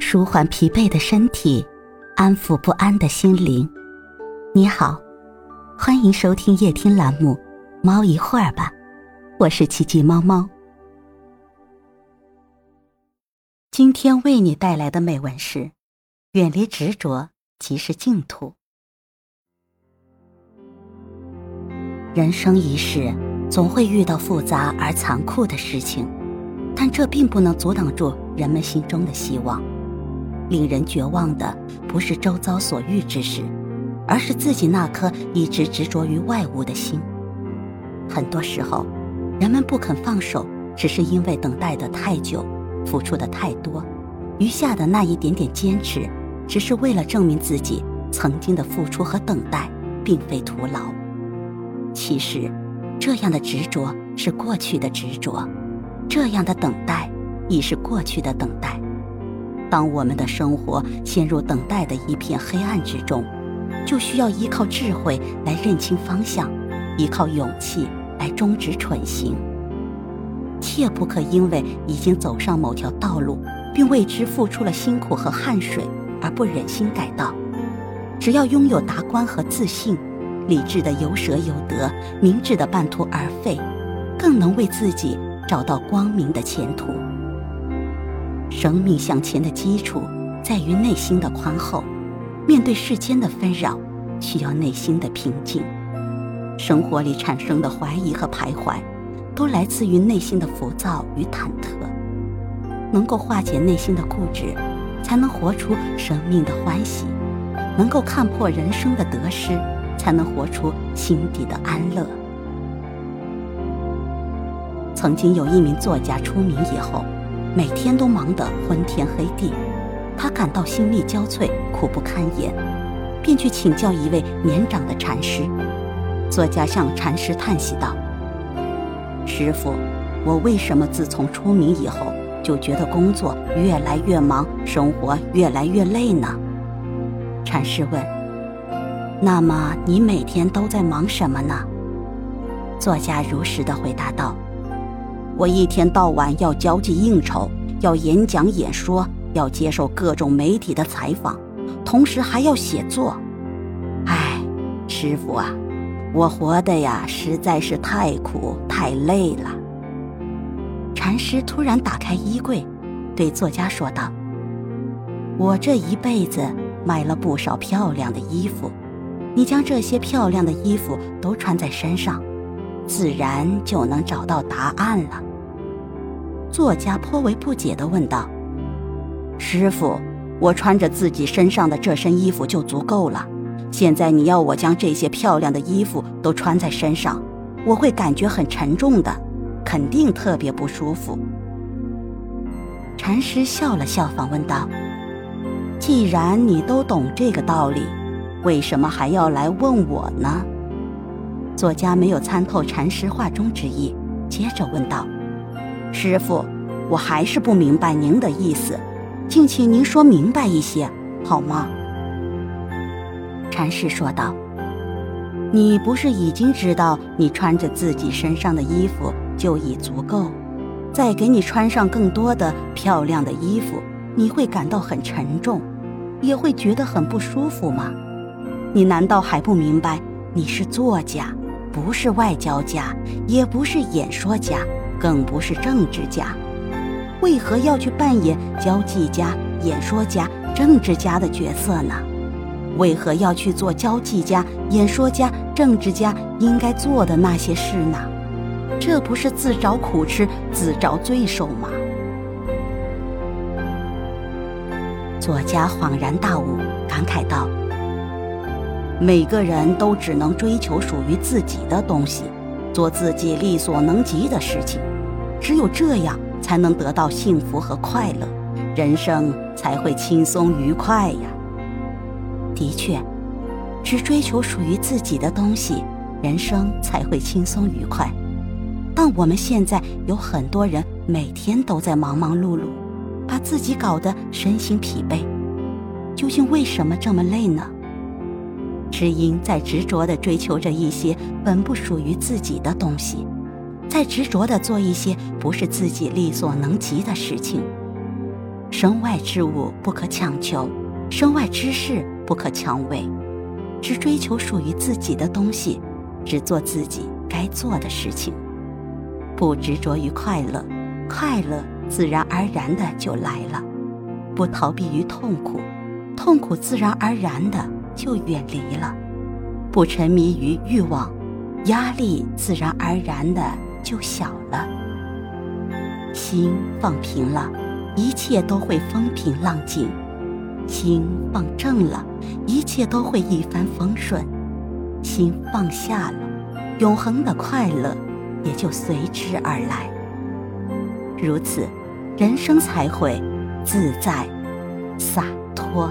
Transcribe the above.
舒缓疲惫的身体，安抚不安的心灵。你好，欢迎收听夜听栏目《猫一会儿吧》，我是奇迹猫猫。今天为你带来的美文是：远离执着，即是净土。人生一世，总会遇到复杂而残酷的事情，但这并不能阻挡住人们心中的希望。令人绝望的不是周遭所遇之事，而是自己那颗一直执着于外物的心。很多时候，人们不肯放手，只是因为等待的太久，付出的太多，余下的那一点点坚持，只是为了证明自己曾经的付出和等待并非徒劳。其实，这样的执着是过去的执着，这样的等待亦是过去的等待。当我们的生活陷入等待的一片黑暗之中，就需要依靠智慧来认清方向，依靠勇气来终止蠢行。切不可因为已经走上某条道路，并为之付出了辛苦和汗水，而不忍心改道。只要拥有达观和自信，理智的有舍有得，明智的半途而废，更能为自己找到光明的前途。生命向前的基础在于内心的宽厚，面对世间的纷扰，需要内心的平静。生活里产生的怀疑和徘徊，都来自于内心的浮躁与忐忑。能够化解内心的固执，才能活出生命的欢喜；能够看破人生的得失，才能活出心底的安乐。曾经有一名作家出名以后。每天都忙得昏天黑地，他感到心力交瘁、苦不堪言，便去请教一位年长的禅师。作家向禅师叹息道：“师傅，我为什么自从出名以后，就觉得工作越来越忙，生活越来越累呢？”禅师问：“那么你每天都在忙什么呢？”作家如实的回答道。我一天到晚要交际应酬，要演讲演说，要接受各种媒体的采访，同时还要写作。唉，师傅啊，我活的呀实在是太苦太累了。禅师突然打开衣柜，对作家说道：“我这一辈子买了不少漂亮的衣服，你将这些漂亮的衣服都穿在身上，自然就能找到答案了。”作家颇为不解地问道：“师傅，我穿着自己身上的这身衣服就足够了，现在你要我将这些漂亮的衣服都穿在身上，我会感觉很沉重的，肯定特别不舒服。”禅师笑了笑，反问道：“既然你都懂这个道理，为什么还要来问我呢？”作家没有参透禅师话中之意，接着问道。师傅，我还是不明白您的意思，敬请您说明白一些，好吗？禅师说道：“你不是已经知道，你穿着自己身上的衣服就已足够，再给你穿上更多的漂亮的衣服，你会感到很沉重，也会觉得很不舒服吗？你难道还不明白，你是作家，不是外交家，也不是演说家？”更不是政治家，为何要去扮演交际家、演说家、政治家的角色呢？为何要去做交际家、演说家、政治家应该做的那些事呢？这不是自找苦吃、自找罪受吗？作家恍然大悟，感慨道：“每个人都只能追求属于自己的东西。”做自己力所能及的事情，只有这样才能得到幸福和快乐，人生才会轻松愉快呀。的确，只追求属于自己的东西，人生才会轻松愉快。但我们现在有很多人每天都在忙忙碌碌，把自己搞得身心疲惫，究竟为什么这么累呢？只因在执着地追求着一些本不属于自己的东西，在执着地做一些不是自己力所能及的事情。身外之物不可强求，身外之事不可强为，只追求属于自己的东西，只做自己该做的事情，不执着于快乐，快乐自然而然的就来了；不逃避于痛苦，痛苦自然而然的就远离了；不沉迷于欲望，压力自然而然的就小了。心放平了。一切都会风平浪静，心放正了，一切都会一帆风顺；心放下了，永恒的快乐也就随之而来。如此，人生才会自在洒脱。